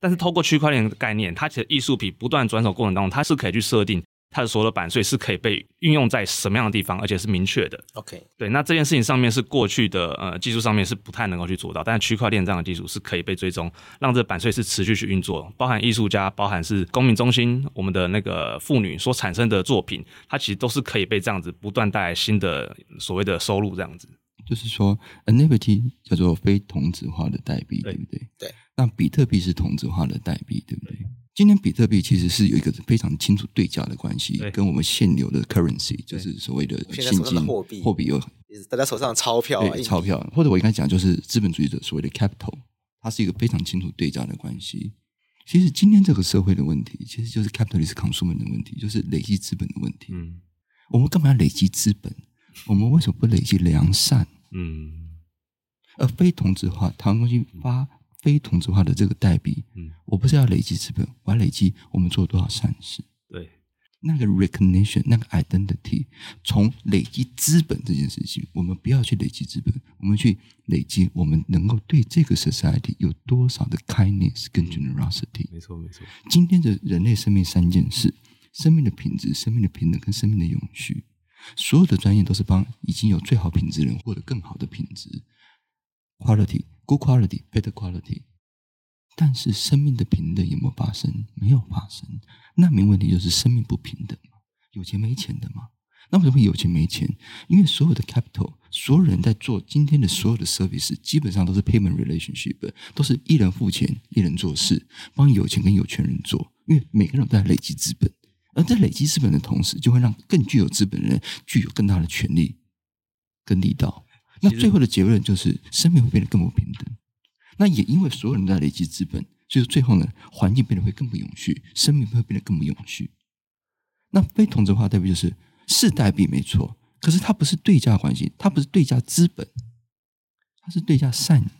但是透过区块链概念，它其实艺术品不断转手过程当中，它是可以去设定它的所有的版税是可以被运用在什么样的地方，而且是明确的。OK，对，那这件事情上面是过去的呃技术上面是不太能够去做到，但是区块链这样的技术是可以被追踪，让这版税是持续去运作，包含艺术家，包含是公民中心，我们的那个妇女所产生的作品，它其实都是可以被这样子不断带来新的所谓的收入这样子。就是说，NFT 叫做非同质化的代币，对，对不对？对。那比特币是同质化的代币，对不对？今天比特币其实是有一个非常清楚对价的关系，跟我们现有的 currency，就是所谓的现金货币，货币有大家手上的钞票，对，钞票，或者我应该讲就是资本主义者所谓的 capital，它是一个非常清楚对价的关系。其实今天这个社会的问题，其实就是 capitalist consumer 的问题，就是累积资本的问题。嗯，我们干嘛要累积资本？我们为什么不累积良善？嗯，而非同质化，台湾中心发非同质化的这个代币，嗯，我不是要累积资本，我要累积我们做了多少善事。对，那个 recognition，那个 identity，从累积资本这件事情，我们不要去累积资本，我们去累积我们能够对这个 society 有多少的 kindness 跟 generosity。没错，没错。今天的人类生命三件事：生命的品质、生命的平等跟生命的永续。所有的专业都是帮已经有最好品质的人获得更好的品质，quality good quality better quality。但是生命的平等有没有发生？没有发生。难民问题就是生命不平等嘛？有钱没钱的嘛？那为什么会有钱没钱？因为所有的 capital，所有人在做今天的所有的 service，基本上都是 payment relationship，都是一人付钱一人做事，帮有钱跟有权人做，因为每个人都在累积资本。而在累积资本的同时，就会让更具有资本的人具有更大的权利跟力道。那最后的结论就是，生命会变得更不平等。那也因为所有人都在累积资本，所以最后呢，环境变得会更不永续，生命会变得更不永续。那非同质化代币就是是代币没错，可是它不是对价关系，它不是对价资本，它是对价善，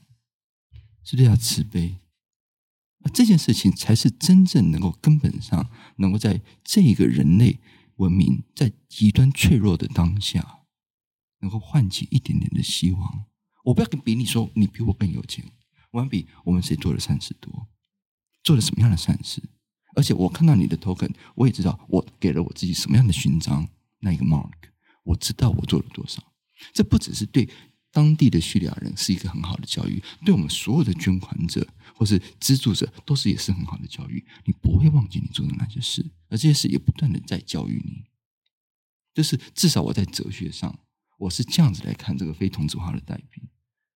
是对价慈悲。这件事情才是真正能够根本上能够在这个人类文明在极端脆弱的当下，能够唤起一点点的希望。我不要跟比你说你比我更有钱，我要比我们谁做的善事多，做了什么样的善事。而且我看到你的 token，我也知道我给了我自己什么样的勋章，那一个 mark，我知道我做了多少。这不只是对。当地的叙利亚人是一个很好的教育，对我们所有的捐款者或是资助者都是也是很好的教育。你不会忘记你做的那些事，而这些事也不断的在教育你。就是至少我在哲学上，我是这样子来看这个非同质化的代币，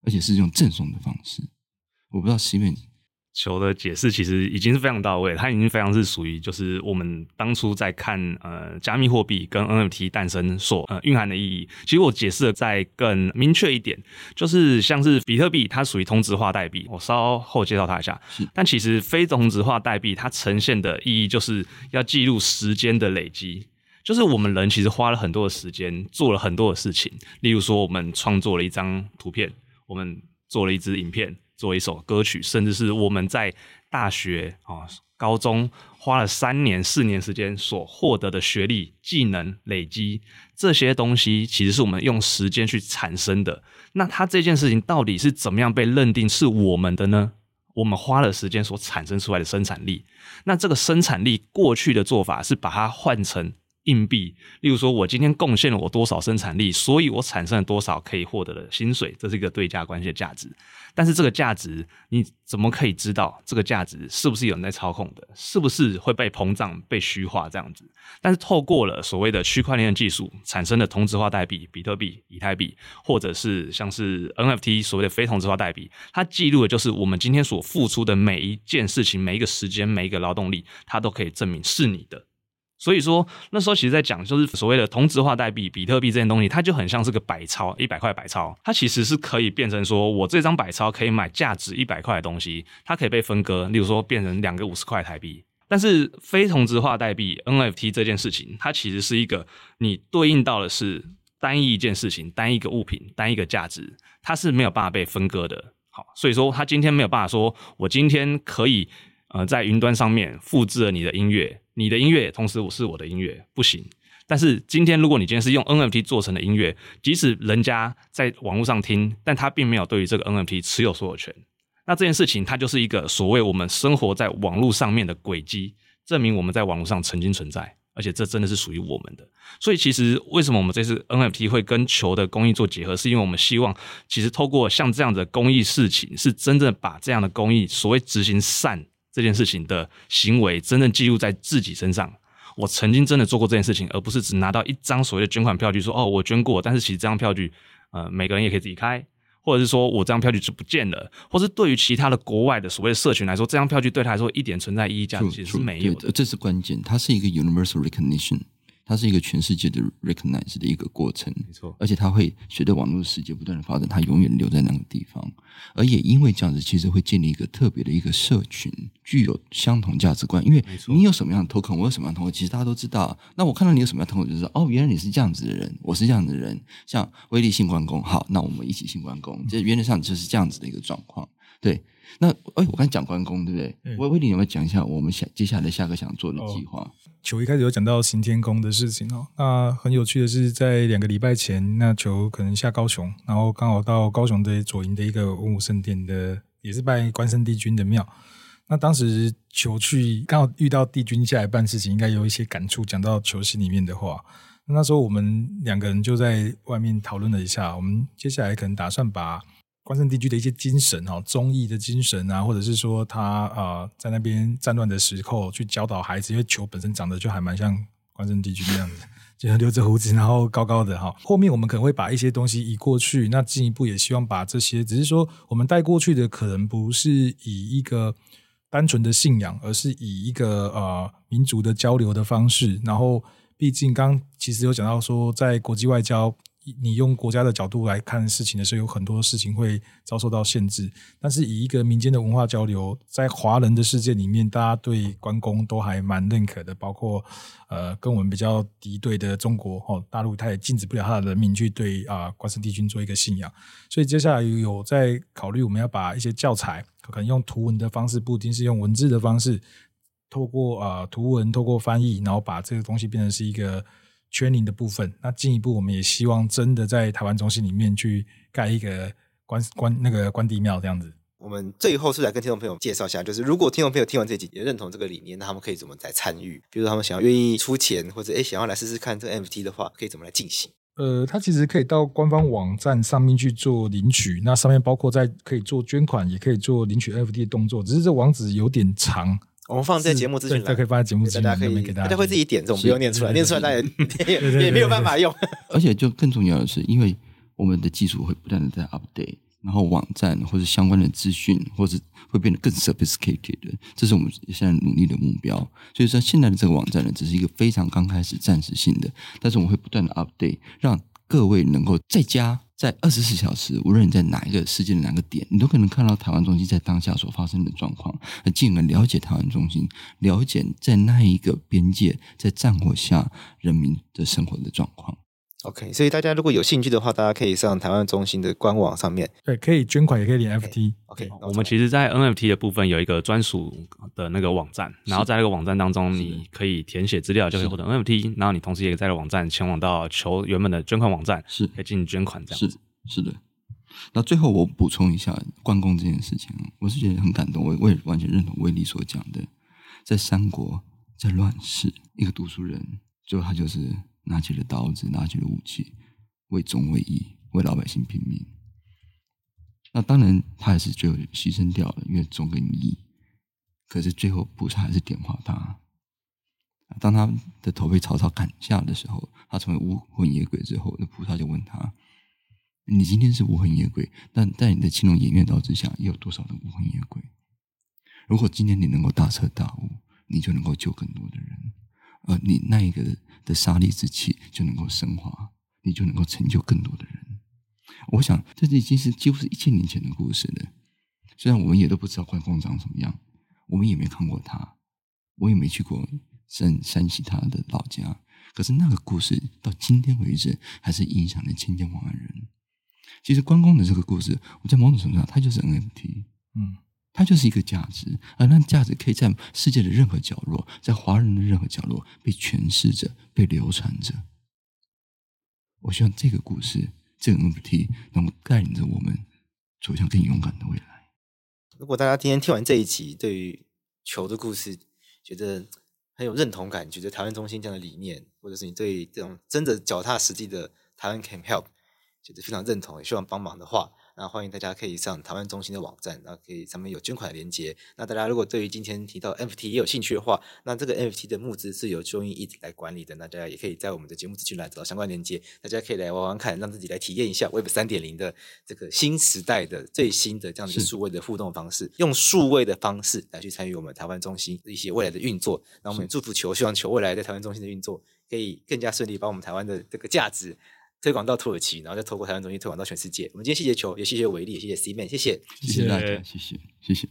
而且是用赠送的方式。我不知道西面。球的解释其实已经是非常到位，它已经非常是属于就是我们当初在看呃加密货币跟 NFT 诞生所呃蕴含的意义。其实我解释的再更明确一点，就是像是比特币，它属于同质化代币，我稍后介绍它一下。但其实非同质化代币它呈现的意义就是要记录时间的累积，就是我们人其实花了很多的时间做了很多的事情，例如说我们创作了一张图片，我们做了一支影片。做一首歌曲，甚至是我们在大学啊、高中花了三年、四年时间所获得的学历、技能累积，这些东西其实是我们用时间去产生的。那它这件事情到底是怎么样被认定是我们的呢？我们花了时间所产生出来的生产力，那这个生产力过去的做法是把它换成硬币，例如说，我今天贡献了我多少生产力，所以我产生了多少可以获得的薪水，这是一个对价关系的价值。但是这个价值，你怎么可以知道这个价值是不是有人在操控的？是不是会被膨胀、被虚化这样子？但是透过了所谓的区块链技术产生的同质化代币，比特币、以太币，或者是像是 NFT 所谓的非同质化代币，它记录的就是我们今天所付出的每一件事情、每一个时间、每一个劳动力，它都可以证明是你的。所以说，那时候其实在讲，就是所谓的同质化代币，比特币这件东西，它就很像是个百钞，一百块百钞，它其实是可以变成说，我这张百钞可以买价值一百块的东西，它可以被分割，例如说变成两个五十块台币。但是非同质化代币 NFT 这件事情，它其实是一个你对应到的是单一一件事情、单一个物品、单一个价值，它是没有办法被分割的。好，所以说它今天没有办法说，我今天可以。呃，在云端上面复制了你的音乐，你的音乐同时我是我的音乐，不行。但是今天如果你今天是用 NFT 做成的音乐，即使人家在网络上听，但他并没有对于这个 NFT 持有所有权。那这件事情它就是一个所谓我们生活在网络上面的轨迹，证明我们在网络上曾经存在，而且这真的是属于我们的。所以其实为什么我们这次 NFT 会跟球的公益做结合，是因为我们希望其实透过像这样的公益事情，是真正把这样的公益所谓执行善。这件事情的行为真正记录在自己身上，我曾经真的做过这件事情，而不是只拿到一张所谓的捐款票据，说哦，我捐过，但是其实这张票据，呃，每个人也可以自己开，或者是说我这张票据就不见了，或是对于其他的国外的所谓的社群来说，这张票据对他来说一点存在意义价值其实是没有的，这是关键，它是一个 universal recognition。它是一个全世界的 recognize 的一个过程，没错，而且它会随着网络世界不断的发展，它永远留在那个地方。而也因为这样子，其实会建立一个特别的一个社群，具有相同价值观。因为你有什么样的 token，我有什么样的 token，其实大家都知道。那我看到你有什么样的 token，就是说哦，原来你是这样子的人，我是这样子的人。像威力信关公，好，那我们一起信关公，这原则上就是这样子的一个状况。对，那哎，我刚才讲关公，对不对？威威你有没有讲一下我们下接下来下个想做的计划？哦球一开始有讲到行天宫的事情哦，那很有趣的是，在两个礼拜前，那球可能下高雄，然后刚好到高雄的左营的一个文武圣殿的，也是拜关圣帝君的庙。那当时球去刚好遇到帝君下来办事情，应该有一些感触，讲到球心里面的话。那时候我们两个人就在外面讨论了一下，我们接下来可能打算把。关圣帝君的一些精神哈，忠义的精神啊，或者是说他啊、在那边战乱的时候去教导孩子，因为球本身长得就还蛮像关圣帝君那样子，就留着胡子，然后高高的哈。后面我们可能会把一些东西移过去，那进一步也希望把这些，只是说我们带过去的可能不是以一个单纯的信仰，而是以一个呃民族的交流的方式。然后，毕竟刚其实有讲到说，在国际外交。你用国家的角度来看事情的时候，有很多事情会遭受到限制。但是以一个民间的文化交流，在华人的世界里面，大家对关公都还蛮认可的。包括呃，跟我们比较敌对的中国哦，大陆，他也禁止不了他的人民去对啊、关圣帝君做一个信仰。所以接下来有在考虑，我们要把一些教材，可能用图文的方式，不一定是用文字的方式，透过啊、图文，透过翻译，然后把这个东西变成是一个。Training 的部分，那进一步我们也希望真的在台湾中心里面去盖一个关关那个关帝庙这样子。我们最后是来跟听众朋友介绍一下，就是如果听众朋友听完这集也认同这个理念，那他们可以怎么来参与？比如他们想要愿意出钱，或者诶想要来试试看这个 NFT 的话，可以怎么来进行？呃，它其实可以到官方网站上面去做领取，那上面包括在可以做捐款，也可以做领取 NFT 的动作，只是这网址有点长。我们放在节目资讯栏，可以放在节目资讯家可以，大家会自己点，这种不用念出来，念出来大家 [laughs] 也也没有办法用。而且就更重要的是，因为我们的技术会不断的在 update，然后网站或者相关的资讯，或者会变得更 sophisticated，这是我们现在努力的目标。所以说，现在的这个网站呢，只是一个非常刚开始、暂时性的，但是我们会不断的 update，让各位能够在家。在二十四小时，无论你在哪一个世界的哪个点，你都可能看到台湾中心在当下所发生的状况，进而了解台湾中心，了解在那一个边界，在战火下人民的生活的状况。OK，所以大家如果有兴趣的话，大家可以上台湾中心的官网上面，对，可以捐款，也可以领 FT。OK，, okay 我们其实，在 NFT 的部分有一个专属的那个网站，然后在那个网站当中，你可以填写资料，就可以获得 NFT，然后你同时也在网站前往到求原本的捐款网站，是可以进行捐款这样子。是是的。那最后我补充一下关公这件事情，我是觉得很感动，我我也完全认同威力所讲的，在三国在乱世，一个读书人，最后他就是。拿起了刀子，拿起了武器，为忠为义，为老百姓拼命。那当然，他还是最后牺牲掉了，因为忠跟义。可是最后，菩萨还是点化他。当他的头被曹操砍下的时候，他成为无魂野鬼之后，那菩萨就问他：“你今天是无魂野鬼，但在你的青龙偃月刀之下，又有多少的无魂野鬼？如果今天你能够大彻大悟，你就能够救更多的人。”而你那一个的杀力之气就能够升华，你就能够成就更多的人。我想，这已经是几乎是一千年前的故事了。虽然我们也都不知道关公长什么样，我们也没看过他，我也没去过山山西他的老家。可是那个故事到今天为止，还是影响了千千万万人。其实关公的这个故事，我在某种程度上，它就是 NFT。嗯。它就是一个价值，而那价值可以在世界的任何角落，在华人的任何角落被诠释着、被流传着。我希望这个故事，这个 NFT 能够带领着我们走向更勇敢的未来。如果大家今天听完这一集，对于球的故事觉得很有认同感，觉得台湾中心这样的理念，或者是你对这种真的脚踏实地的台湾 Can Help 觉得非常认同，也希望帮忙的话。那欢迎大家可以上台湾中心的网站，那可以上面有捐款的连接。那大家如果对于今天提到 NFT 也有兴趣的话，那这个 NFT 的募资是由 Join 一直来管理的。那大家也可以在我们的节目资讯栏找到相关连接，大家可以来玩玩看，让自己来体验一下 Web 三点零的这个新时代的最新的这样的一个数位的互动方式，用数位的方式来去参与我们台湾中心的一些未来的运作。那我们也祝福球，希望球未来在台湾中心的运作可以更加顺利，把我们台湾的这个价值。推广到土耳其，然后再透过台湾中心推广到全世界。我们今天谢谢球，也谢谢伟力，也谢谢 C Man，谢谢，谢谢大家，谢谢，谢谢。